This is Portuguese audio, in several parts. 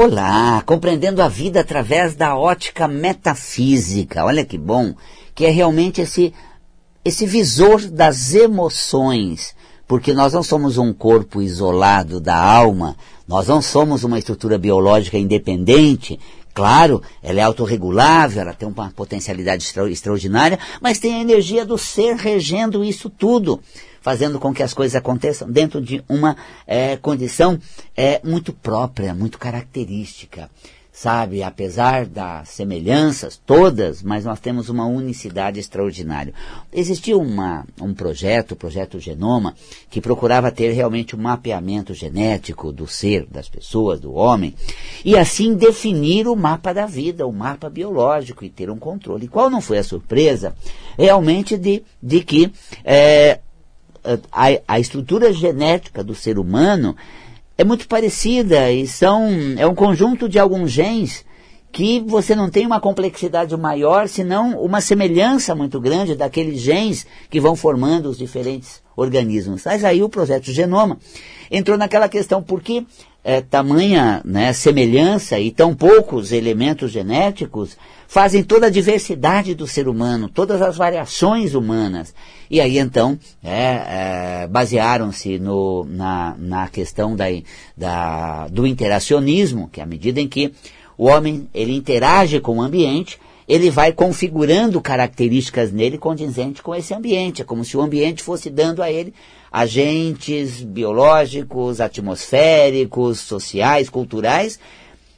Olá, compreendendo a vida através da ótica metafísica. Olha que bom, que é realmente esse esse visor das emoções, porque nós não somos um corpo isolado da alma, nós não somos uma estrutura biológica independente. Claro, ela é autorregulável, ela tem uma potencialidade extra, extraordinária, mas tem a energia do ser regendo isso tudo fazendo com que as coisas aconteçam dentro de uma é, condição é, muito própria, muito característica. Sabe, apesar das semelhanças todas, mas nós temos uma unicidade extraordinária. Existia uma, um projeto, o projeto Genoma, que procurava ter realmente um mapeamento genético do ser, das pessoas, do homem, e assim definir o mapa da vida, o mapa biológico, e ter um controle. E qual não foi a surpresa? Realmente de, de que é, a, a estrutura genética do ser humano é muito parecida e são, é um conjunto de alguns genes que você não tem uma complexidade maior, senão uma semelhança muito grande daqueles genes que vão formando os diferentes organismos. Mas aí o projeto Genoma entrou naquela questão, por que é, tamanha né, semelhança e tão poucos elementos genéticos fazem toda a diversidade do ser humano, todas as variações humanas. E aí então é, é, basearam-se na, na questão da, da, do interacionismo, que é à medida em que o homem ele interage com o ambiente, ele vai configurando características nele condizentes com esse ambiente. É como se o ambiente fosse dando a ele agentes biológicos, atmosféricos, sociais, culturais,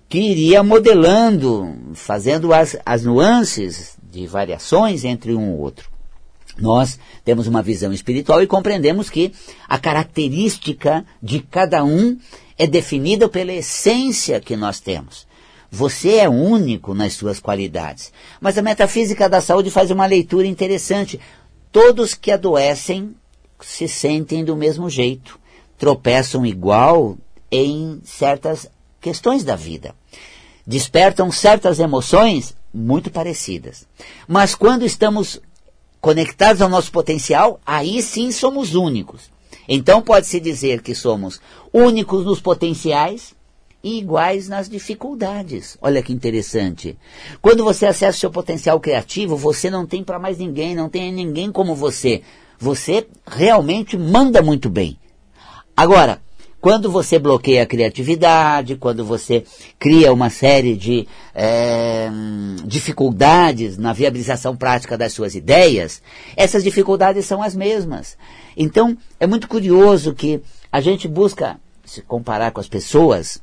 que iria modelando, fazendo as, as nuances de variações entre um e outro. Nós temos uma visão espiritual e compreendemos que a característica de cada um é definida pela essência que nós temos. Você é único nas suas qualidades. Mas a metafísica da saúde faz uma leitura interessante. Todos que adoecem se sentem do mesmo jeito, tropeçam igual em certas questões da vida. Despertam certas emoções muito parecidas. Mas quando estamos conectados ao nosso potencial, aí sim somos únicos. Então pode-se dizer que somos únicos nos potenciais e iguais nas dificuldades. Olha que interessante. Quando você acessa o seu potencial criativo, você não tem para mais ninguém, não tem ninguém como você. Você realmente manda muito bem. Agora, quando você bloqueia a criatividade, quando você cria uma série de é, dificuldades na viabilização prática das suas ideias, essas dificuldades são as mesmas. Então, é muito curioso que a gente busca se comparar com as pessoas,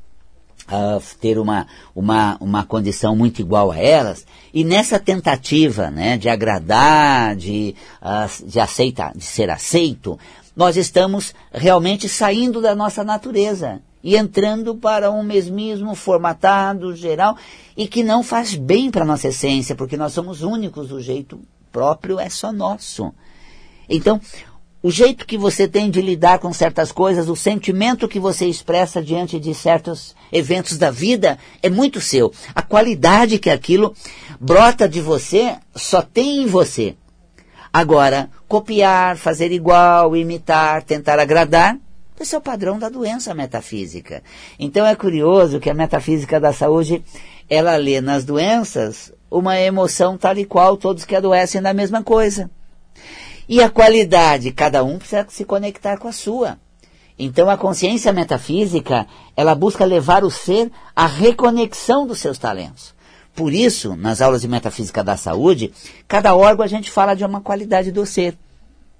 ter uma, uma, uma condição muito igual a elas, e nessa tentativa né, de agradar, de, uh, de aceitar, de ser aceito, nós estamos realmente saindo da nossa natureza e entrando para um mesmismo formatado, geral, e que não faz bem para a nossa essência, porque nós somos únicos, o jeito próprio é só nosso. Então, o jeito que você tem de lidar com certas coisas, o sentimento que você expressa diante de certos eventos da vida é muito seu. A qualidade que aquilo brota de você só tem em você. Agora, copiar, fazer igual, imitar, tentar agradar, esse é o padrão da doença metafísica. Então é curioso que a metafísica da saúde, ela lê nas doenças uma emoção tal e qual todos que adoecem da mesma coisa. E a qualidade, cada um precisa se conectar com a sua. Então a consciência metafísica, ela busca levar o ser à reconexão dos seus talentos. Por isso, nas aulas de metafísica da saúde, cada órgão a gente fala de uma qualidade do ser.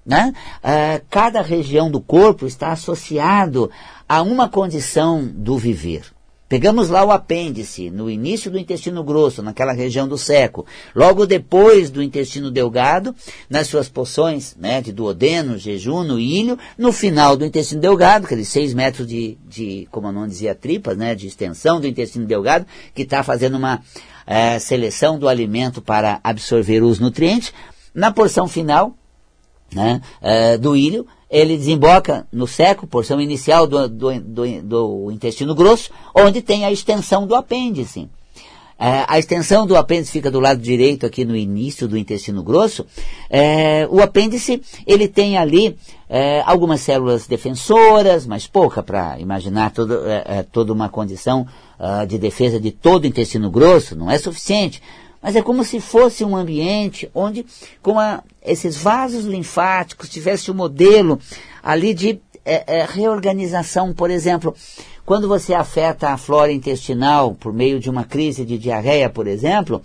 Né? Uh, cada região do corpo está associado a uma condição do viver. Pegamos lá o apêndice, no início do intestino grosso, naquela região do seco. Logo depois do intestino delgado, nas suas porções né, de duodeno, jejum, ilho. No final do intestino delgado, aqueles seis metros de, de, como não dizia, tripas, né, de extensão do intestino delgado, que está fazendo uma é, seleção do alimento para absorver os nutrientes. Na porção final né, é, do ilho, ele desemboca no seco, porção inicial do, do, do, do intestino grosso, onde tem a extensão do apêndice. É, a extensão do apêndice fica do lado direito, aqui no início do intestino grosso. É, o apêndice, ele tem ali é, algumas células defensoras, mas pouca para imaginar todo, é, é, toda uma condição uh, de defesa de todo o intestino grosso, não é suficiente. Mas é como se fosse um ambiente onde, com a, esses vasos linfáticos, tivesse um modelo ali de é, é, reorganização. Por exemplo, quando você afeta a flora intestinal por meio de uma crise de diarreia, por exemplo,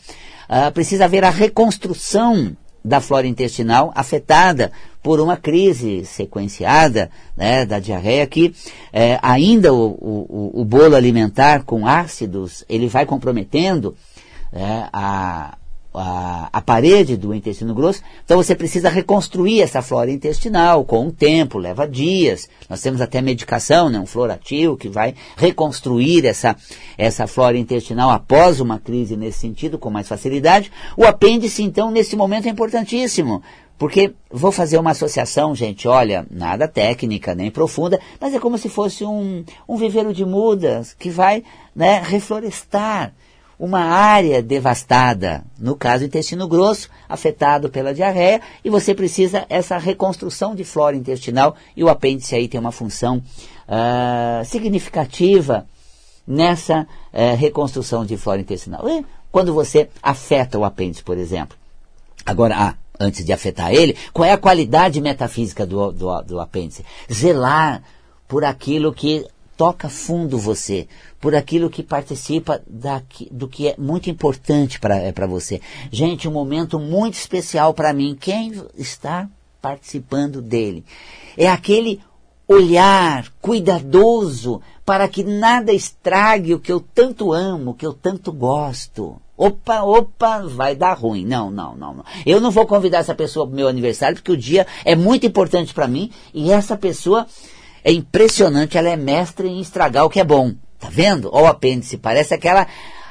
uh, precisa haver a reconstrução da flora intestinal afetada por uma crise sequenciada né, da diarreia que é, ainda o, o, o, bolo alimentar com ácidos ele vai comprometendo é, a, a, a, parede do intestino grosso, então você precisa reconstruir essa flora intestinal com o tempo, leva dias. Nós temos até medicação, né, um florativo, que vai reconstruir essa, essa flora intestinal após uma crise nesse sentido, com mais facilidade. O apêndice, então, nesse momento é importantíssimo. Porque vou fazer uma associação, gente, olha, nada técnica nem profunda, mas é como se fosse um, um viveiro de mudas que vai né, reflorestar uma área devastada, no caso intestino grosso, afetado pela diarreia, e você precisa essa reconstrução de flora intestinal, e o apêndice aí tem uma função uh, significativa nessa uh, reconstrução de flora intestinal. E quando você afeta o apêndice, por exemplo. Agora, ah, antes de afetar ele, qual é a qualidade metafísica do, do, do apêndice? Zelar por aquilo que toca fundo você, por aquilo que participa do que é muito importante para é você. Gente, um momento muito especial para mim. Quem está participando dele? É aquele olhar cuidadoso para que nada estrague o que eu tanto amo, o que eu tanto gosto. Opa, opa, vai dar ruim. Não, não, não, não. Eu não vou convidar essa pessoa para o meu aniversário porque o dia é muito importante para mim e essa pessoa é impressionante, ela é mestre em estragar o que é bom. Tá vendo? Olha o apêndice, parece aquela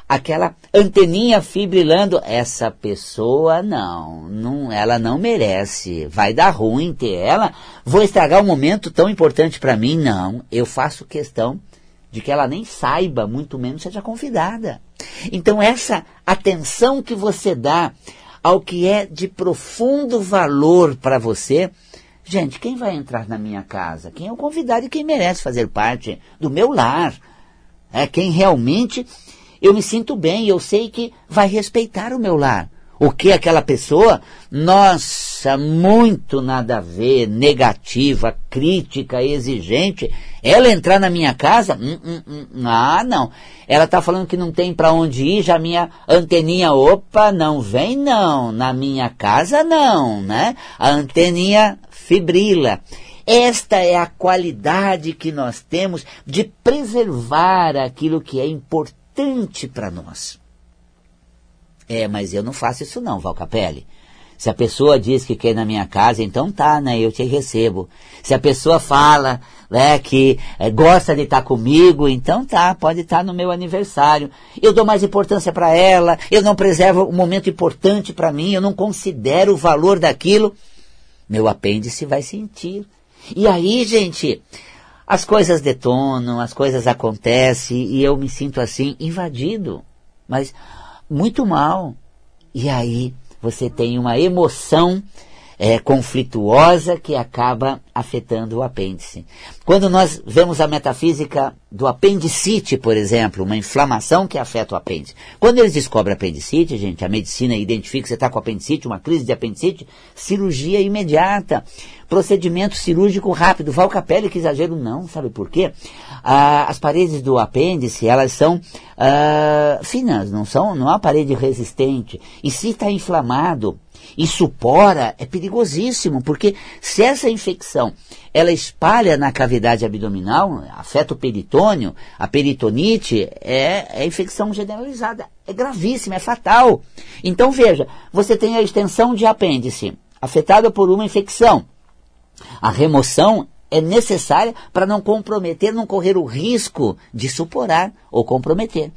aquela anteninha fibrilando. Essa pessoa não, não, ela não merece. Vai dar ruim ter ela. Vou estragar um momento tão importante para mim? Não, eu faço questão de que ela nem saiba, muito menos seja convidada. Então essa atenção que você dá ao que é de profundo valor para você, Gente, quem vai entrar na minha casa? Quem é o convidado e quem merece fazer parte do meu lar? É quem realmente eu me sinto bem, eu sei que vai respeitar o meu lar. O que aquela pessoa, nossa, muito nada a ver, negativa, crítica, exigente, ela entrar na minha casa, hum, hum, hum, ah, não. Ela está falando que não tem para onde ir, já minha anteninha, opa, não vem não, na minha casa não, né? A anteninha fibrila. Esta é a qualidade que nós temos de preservar aquilo que é importante para nós. É, mas eu não faço isso não, Valcapelli. Se a pessoa diz que quer ir na minha casa, então tá, né? Eu te recebo. Se a pessoa fala né, que é, gosta de estar comigo, então tá, pode estar no meu aniversário. Eu dou mais importância para ela, eu não preservo um momento importante para mim, eu não considero o valor daquilo meu apêndice vai sentir. E aí, gente, as coisas detonam, as coisas acontecem e eu me sinto assim invadido, mas muito mal. E aí você tem uma emoção é, conflituosa que acaba afetando o apêndice. Quando nós vemos a metafísica do apendicite, por exemplo, uma inflamação que afeta o apêndice. Quando eles descobrem apendicite, gente, a medicina identifica que você está com apendicite, uma crise de apendicite, cirurgia imediata, procedimento cirúrgico rápido. Valcapelli, que exagero não, sabe por quê? Ah, as paredes do apêndice, elas são ah, finas, não são, não é uma parede resistente. E se está inflamado, e supora, é perigosíssimo, porque se essa infecção ela espalha na cavidade abdominal, afeta o peritônio, a peritonite é, é infecção generalizada, é gravíssima, é fatal. Então veja, você tem a extensão de apêndice, afetada por uma infecção. A remoção é necessária para não comprometer, não correr o risco de suporar ou comprometer.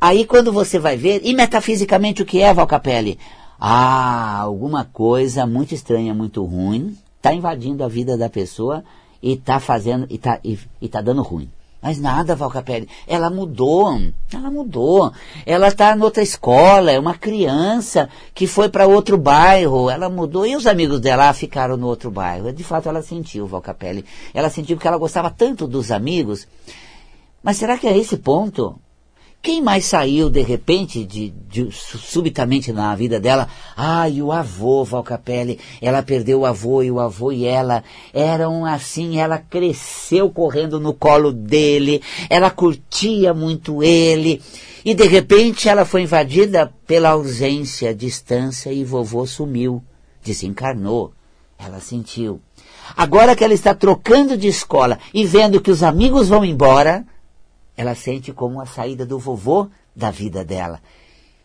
Aí quando você vai ver, e metafisicamente o que é, Valcapelli? Ah, alguma coisa muito estranha, muito ruim, está invadindo a vida da pessoa e está fazendo, e está e, e tá dando ruim. Mas nada, Valcapelli. Ela mudou. Ela mudou. Ela está em outra escola. É uma criança que foi para outro bairro. Ela mudou. E os amigos dela ficaram no outro bairro. De fato, ela sentiu, Valcapelli. Ela sentiu que ela gostava tanto dos amigos. Mas será que é esse ponto? Quem mais saiu de repente, de, de, subitamente na vida dela? Ai, o avô, Valcapelli, ela perdeu o avô e o avô e ela eram assim, ela cresceu correndo no colo dele, ela curtia muito ele, e de repente ela foi invadida pela ausência, distância e vovô sumiu, desencarnou. Ela sentiu. Agora que ela está trocando de escola e vendo que os amigos vão embora, ela sente como a saída do vovô da vida dela.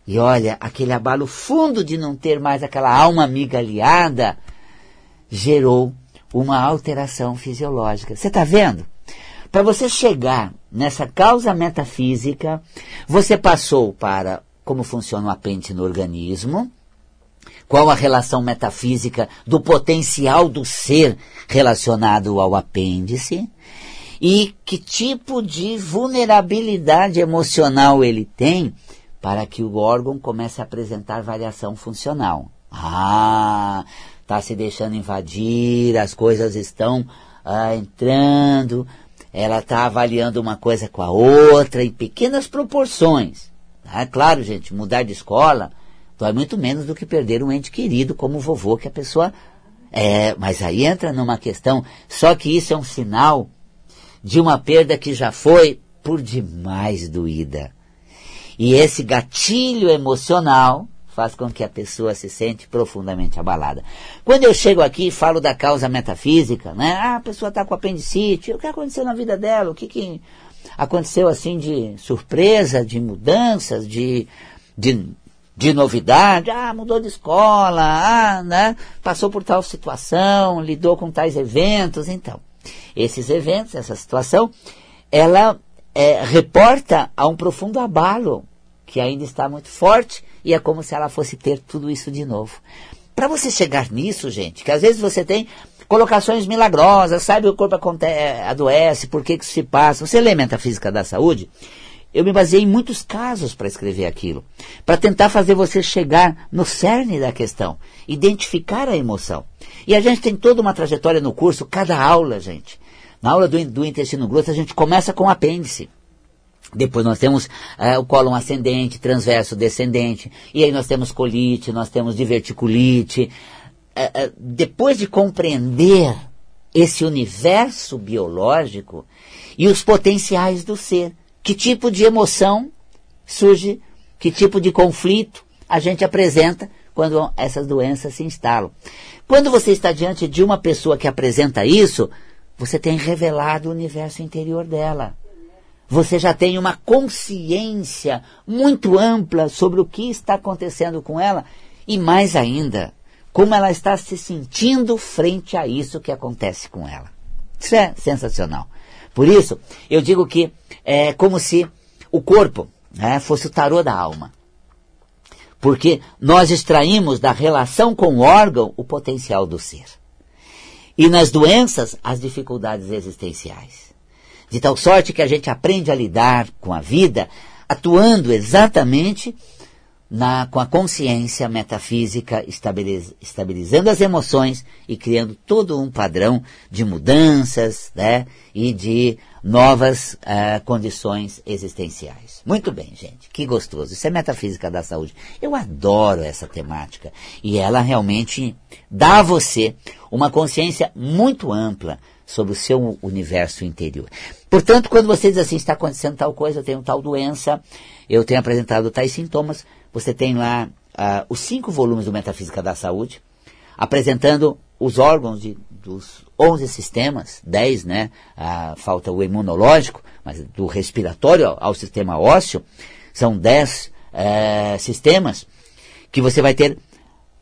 E olha, aquele abalo fundo de não ter mais aquela alma amiga aliada gerou uma alteração fisiológica. Você está vendo? Para você chegar nessa causa metafísica, você passou para como funciona o apêndice no organismo, qual a relação metafísica do potencial do ser relacionado ao apêndice, e que tipo de vulnerabilidade emocional ele tem para que o órgão comece a apresentar variação funcional. Ah, está se deixando invadir, as coisas estão ah, entrando, ela está avaliando uma coisa com a outra em pequenas proporções. Ah, claro, gente, mudar de escola dói muito menos do que perder um ente querido como o vovô que a pessoa é, mas aí entra numa questão, só que isso é um sinal de uma perda que já foi por demais doída. E esse gatilho emocional faz com que a pessoa se sente profundamente abalada. Quando eu chego aqui e falo da causa metafísica, né? Ah, a pessoa está com apendicite, o que aconteceu na vida dela? O que, que aconteceu assim de surpresa, de mudanças, de, de, de novidade? Ah, mudou de escola, ah, né? Passou por tal situação, lidou com tais eventos, então. Esses eventos, essa situação, ela é, reporta a um profundo abalo que ainda está muito forte e é como se ela fosse ter tudo isso de novo. Para você chegar nisso, gente, que às vezes você tem colocações milagrosas, sabe o corpo acontece, adoece, por que, que isso se passa. Você lê Metafísica da Saúde? Eu me baseei em muitos casos para escrever aquilo, para tentar fazer você chegar no cerne da questão, identificar a emoção. E a gente tem toda uma trajetória no curso, cada aula, gente. Na aula do, do intestino grosso, a gente começa com o apêndice. Depois nós temos uh, o cólon ascendente, transverso, descendente. E aí nós temos colite, nós temos diverticulite. Uh, uh, depois de compreender esse universo biológico e os potenciais do ser, que tipo de emoção surge, que tipo de conflito a gente apresenta quando essas doenças se instalam. Quando você está diante de uma pessoa que apresenta isso, você tem revelado o universo interior dela. Você já tem uma consciência muito ampla sobre o que está acontecendo com ela e mais ainda, como ela está se sentindo frente a isso que acontece com ela. Isso é sensacional. Por isso, eu digo que é como se o corpo né, fosse o tarô da alma. Porque nós extraímos da relação com o órgão o potencial do ser. E nas doenças, as dificuldades existenciais. De tal sorte que a gente aprende a lidar com a vida atuando exatamente na, com a consciência metafísica, estabiliz, estabilizando as emoções e criando todo um padrão de mudanças né, e de novas uh, condições existenciais. Muito bem, gente, que gostoso. Isso é metafísica da saúde. Eu adoro essa temática e ela realmente dá a você uma consciência muito ampla sobre o seu universo interior. Portanto, quando você diz assim, está acontecendo tal coisa, eu tenho tal doença, eu tenho apresentado tais sintomas, você tem lá uh, os cinco volumes do Metafísica da Saúde, apresentando os órgãos de, dos 11 sistemas, 10, né? Uh, falta o imunológico, mas do respiratório ao, ao sistema ósseo, são 10 uh, eh, sistemas que você vai ter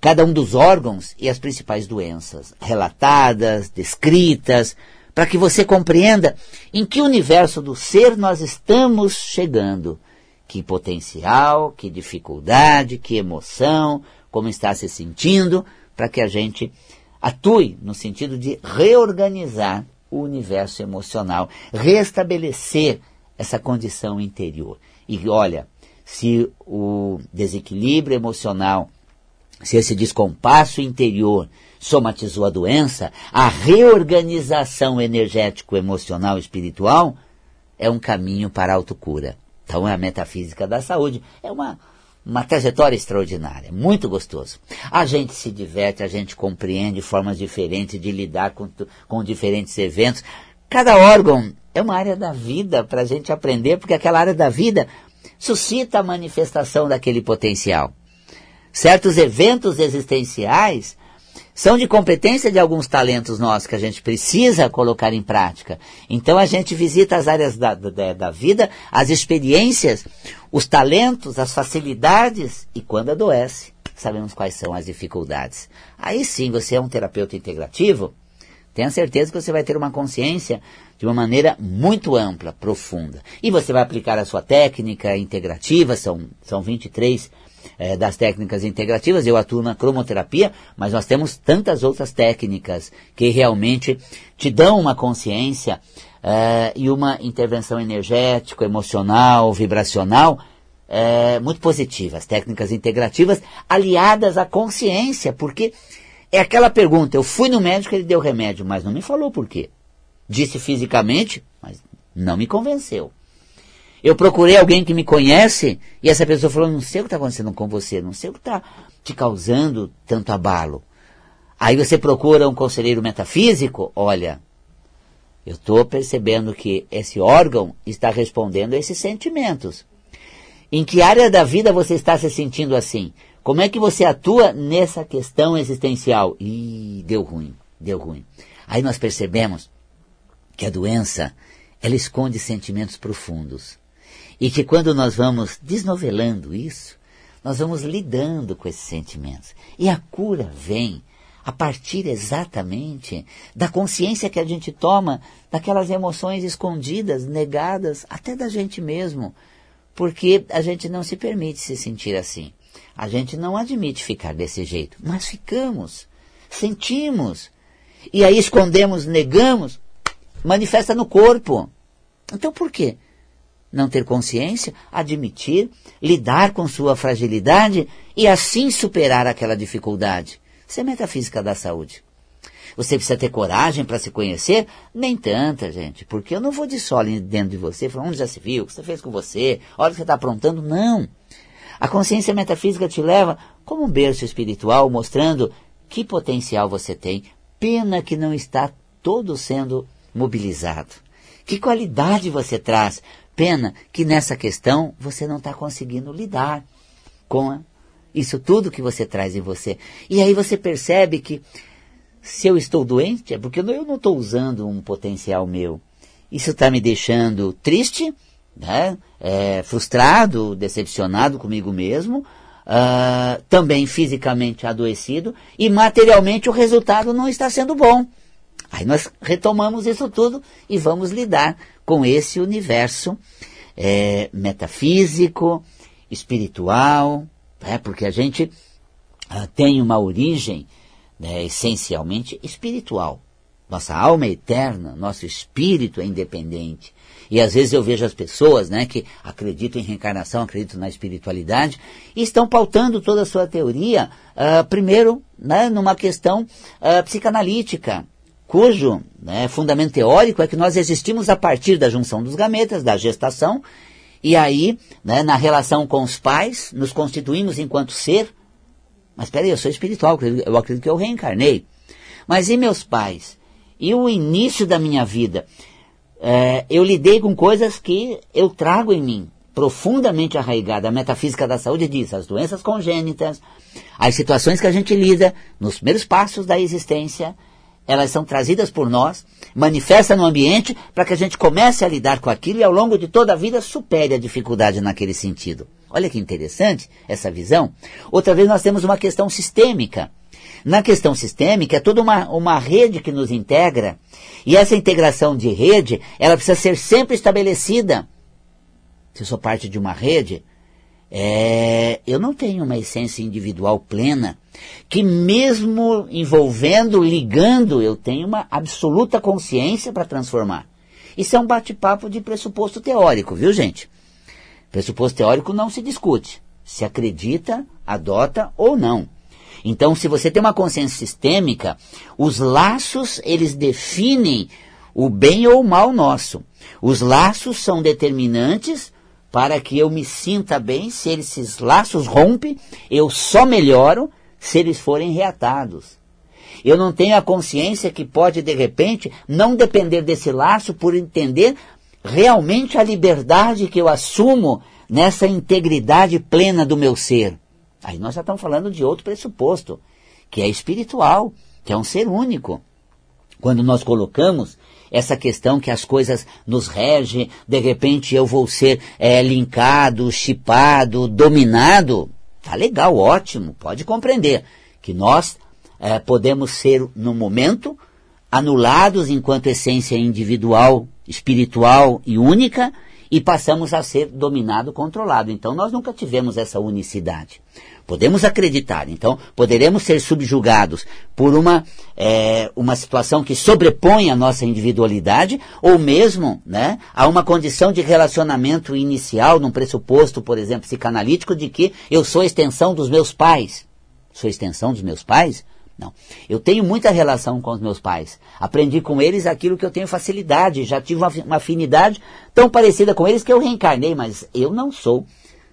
cada um dos órgãos e as principais doenças relatadas, descritas, para que você compreenda em que universo do ser nós estamos chegando que potencial, que dificuldade, que emoção, como está se sentindo, para que a gente atue no sentido de reorganizar o universo emocional, restabelecer essa condição interior. E olha, se o desequilíbrio emocional, se esse descompasso interior somatizou a doença, a reorganização energético, emocional e espiritual é um caminho para a autocura. Então é a metafísica da saúde. É uma, uma trajetória extraordinária, muito gostoso. A gente se diverte, a gente compreende formas diferentes de lidar com, com diferentes eventos. Cada órgão é uma área da vida para a gente aprender, porque aquela área da vida suscita a manifestação daquele potencial. Certos eventos existenciais são de competência de alguns talentos nossos que a gente precisa colocar em prática. Então a gente visita as áreas da, da, da vida, as experiências, os talentos, as facilidades e quando adoece, sabemos quais são as dificuldades. Aí sim você é um terapeuta integrativo, tenha certeza que você vai ter uma consciência de uma maneira muito ampla, profunda. E você vai aplicar a sua técnica integrativa, são, são 23 é, das técnicas integrativas, eu atuo na cromoterapia, mas nós temos tantas outras técnicas que realmente te dão uma consciência é, e uma intervenção energético, emocional, vibracional é, muito positiva. As técnicas integrativas aliadas à consciência, porque é aquela pergunta, eu fui no médico, ele deu remédio, mas não me falou por quê. Disse fisicamente, mas não me convenceu. Eu procurei alguém que me conhece e essa pessoa falou: não sei o que está acontecendo com você, não sei o que está te causando tanto abalo. Aí você procura um conselheiro metafísico, olha, eu estou percebendo que esse órgão está respondendo a esses sentimentos. Em que área da vida você está se sentindo assim? Como é que você atua nessa questão existencial? Ih, deu ruim, deu ruim. Aí nós percebemos que a doença, ela esconde sentimentos profundos. E que quando nós vamos desnovelando isso, nós vamos lidando com esses sentimentos. E a cura vem a partir exatamente da consciência que a gente toma daquelas emoções escondidas, negadas, até da gente mesmo. Porque a gente não se permite se sentir assim. A gente não admite ficar desse jeito. Mas ficamos, sentimos. E aí escondemos, negamos, manifesta no corpo. Então por quê? Não ter consciência, admitir, lidar com sua fragilidade e assim superar aquela dificuldade. Isso é metafísica da saúde. Você precisa ter coragem para se conhecer? Nem tanta, gente, porque eu não vou de solo dentro de você, falando onde já se viu, o que você fez com você, olha o que você está aprontando. Não. A consciência metafísica te leva como um berço espiritual, mostrando que potencial você tem. Pena que não está todo sendo mobilizado. Que qualidade você traz Pena que nessa questão você não está conseguindo lidar com isso tudo que você traz em você. E aí você percebe que se eu estou doente é porque eu não estou usando um potencial meu. Isso está me deixando triste, né? É, frustrado, decepcionado comigo mesmo, uh, também fisicamente adoecido e materialmente o resultado não está sendo bom. Aí nós retomamos isso tudo e vamos lidar com esse universo é, metafísico, espiritual, é, porque a gente ah, tem uma origem né, essencialmente espiritual. Nossa alma é eterna, nosso espírito é independente. E às vezes eu vejo as pessoas né, que acreditam em reencarnação, acreditam na espiritualidade, e estão pautando toda a sua teoria, uh, primeiro, né, numa questão uh, psicanalítica, cujo né, fundamento teórico é que nós existimos a partir da junção dos gametas, da gestação, e aí, né, na relação com os pais, nos constituímos enquanto ser. Mas peraí, eu sou espiritual, eu acredito que eu reencarnei. Mas e meus pais? E o início da minha vida? É, eu lidei com coisas que eu trago em mim, profundamente arraigada. A metafísica da saúde diz as doenças congênitas, as situações que a gente lida nos primeiros passos da existência, elas são trazidas por nós, manifesta no ambiente para que a gente comece a lidar com aquilo e ao longo de toda a vida supere a dificuldade naquele sentido. Olha que interessante essa visão. Outra vez nós temos uma questão sistêmica. Na questão sistêmica é toda uma, uma rede que nos integra e essa integração de rede ela precisa ser sempre estabelecida. Se eu sou parte de uma rede, é, eu não tenho uma essência individual plena, que mesmo envolvendo, ligando, eu tenho uma absoluta consciência para transformar. Isso é um bate-papo de pressuposto teórico, viu gente? Pressuposto teórico não se discute. Se acredita, adota ou não. Então, se você tem uma consciência sistêmica, os laços, eles definem o bem ou o mal nosso. Os laços são determinantes para que eu me sinta bem. Se esses laços rompem, eu só melhoro se eles forem reatados. Eu não tenho a consciência que pode, de repente, não depender desse laço por entender realmente a liberdade que eu assumo nessa integridade plena do meu ser. Aí nós já estamos falando de outro pressuposto, que é espiritual, que é um ser único. Quando nós colocamos essa questão que as coisas nos regem, de repente eu vou ser é, linkado, chipado, dominado, tá legal, ótimo, pode compreender que nós é, podemos ser, no momento, anulados enquanto essência individual, espiritual e única, e passamos a ser dominado, controlado. Então nós nunca tivemos essa unicidade. Podemos acreditar, então poderemos ser subjugados por uma, é, uma situação que sobrepõe a nossa individualidade, ou mesmo né, a uma condição de relacionamento inicial, num pressuposto, por exemplo, psicanalítico, de que eu sou extensão dos meus pais. Sou extensão dos meus pais? Não. Eu tenho muita relação com os meus pais. Aprendi com eles aquilo que eu tenho facilidade. Já tive uma, uma afinidade tão parecida com eles que eu reencarnei, mas eu não sou,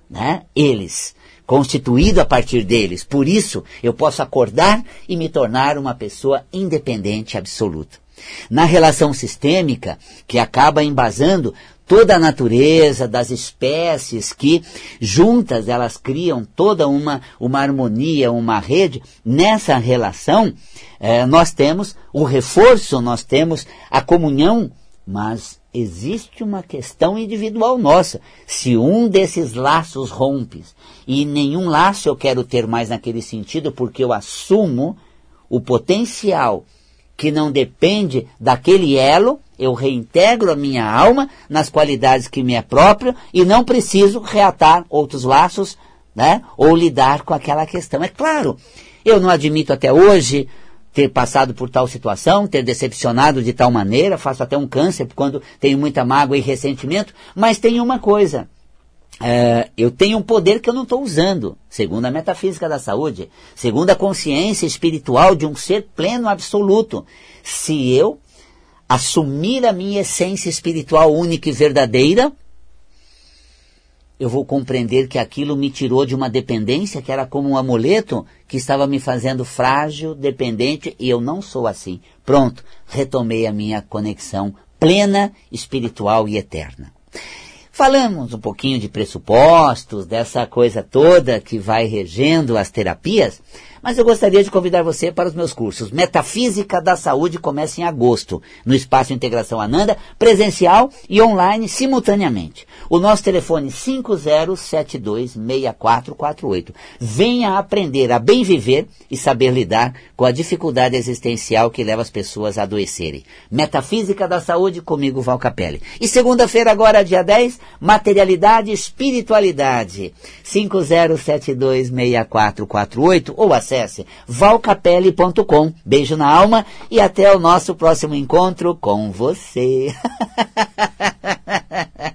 né? Eles. Constituído a partir deles. Por isso, eu posso acordar e me tornar uma pessoa independente absoluta. Na relação sistêmica, que acaba embasando toda a natureza das espécies que juntas elas criam toda uma, uma harmonia, uma rede, nessa relação eh, nós temos o reforço, nós temos a comunhão, mas existe uma questão individual nossa. Se um desses laços rompe, e nenhum laço eu quero ter mais naquele sentido, porque eu assumo o potencial que não depende daquele elo, eu reintegro a minha alma nas qualidades que me é próprio e não preciso reatar outros laços, né? Ou lidar com aquela questão. É claro, eu não admito até hoje ter passado por tal situação, ter decepcionado de tal maneira, faço até um câncer quando tenho muita mágoa e ressentimento, mas tem uma coisa. É, eu tenho um poder que eu não estou usando, segundo a metafísica da saúde, segundo a consciência espiritual de um ser pleno absoluto. Se eu assumir a minha essência espiritual única e verdadeira, eu vou compreender que aquilo me tirou de uma dependência que era como um amuleto que estava me fazendo frágil, dependente, e eu não sou assim. Pronto, retomei a minha conexão plena, espiritual e eterna. Falamos um pouquinho de pressupostos, dessa coisa toda que vai regendo as terapias, mas eu gostaria de convidar você para os meus cursos. Metafísica da Saúde começa em agosto, no Espaço Integração Ananda, presencial e online simultaneamente. O nosso telefone 50726448. Venha aprender a bem viver e saber lidar com a dificuldade existencial que leva as pessoas a adoecerem. Metafísica da Saúde comigo, Val Capelli. E segunda-feira, agora, dia 10, Materialidade e Espiritualidade. 50726448 ou acesse valcapelli.com. Beijo na alma e até o nosso próximo encontro com você.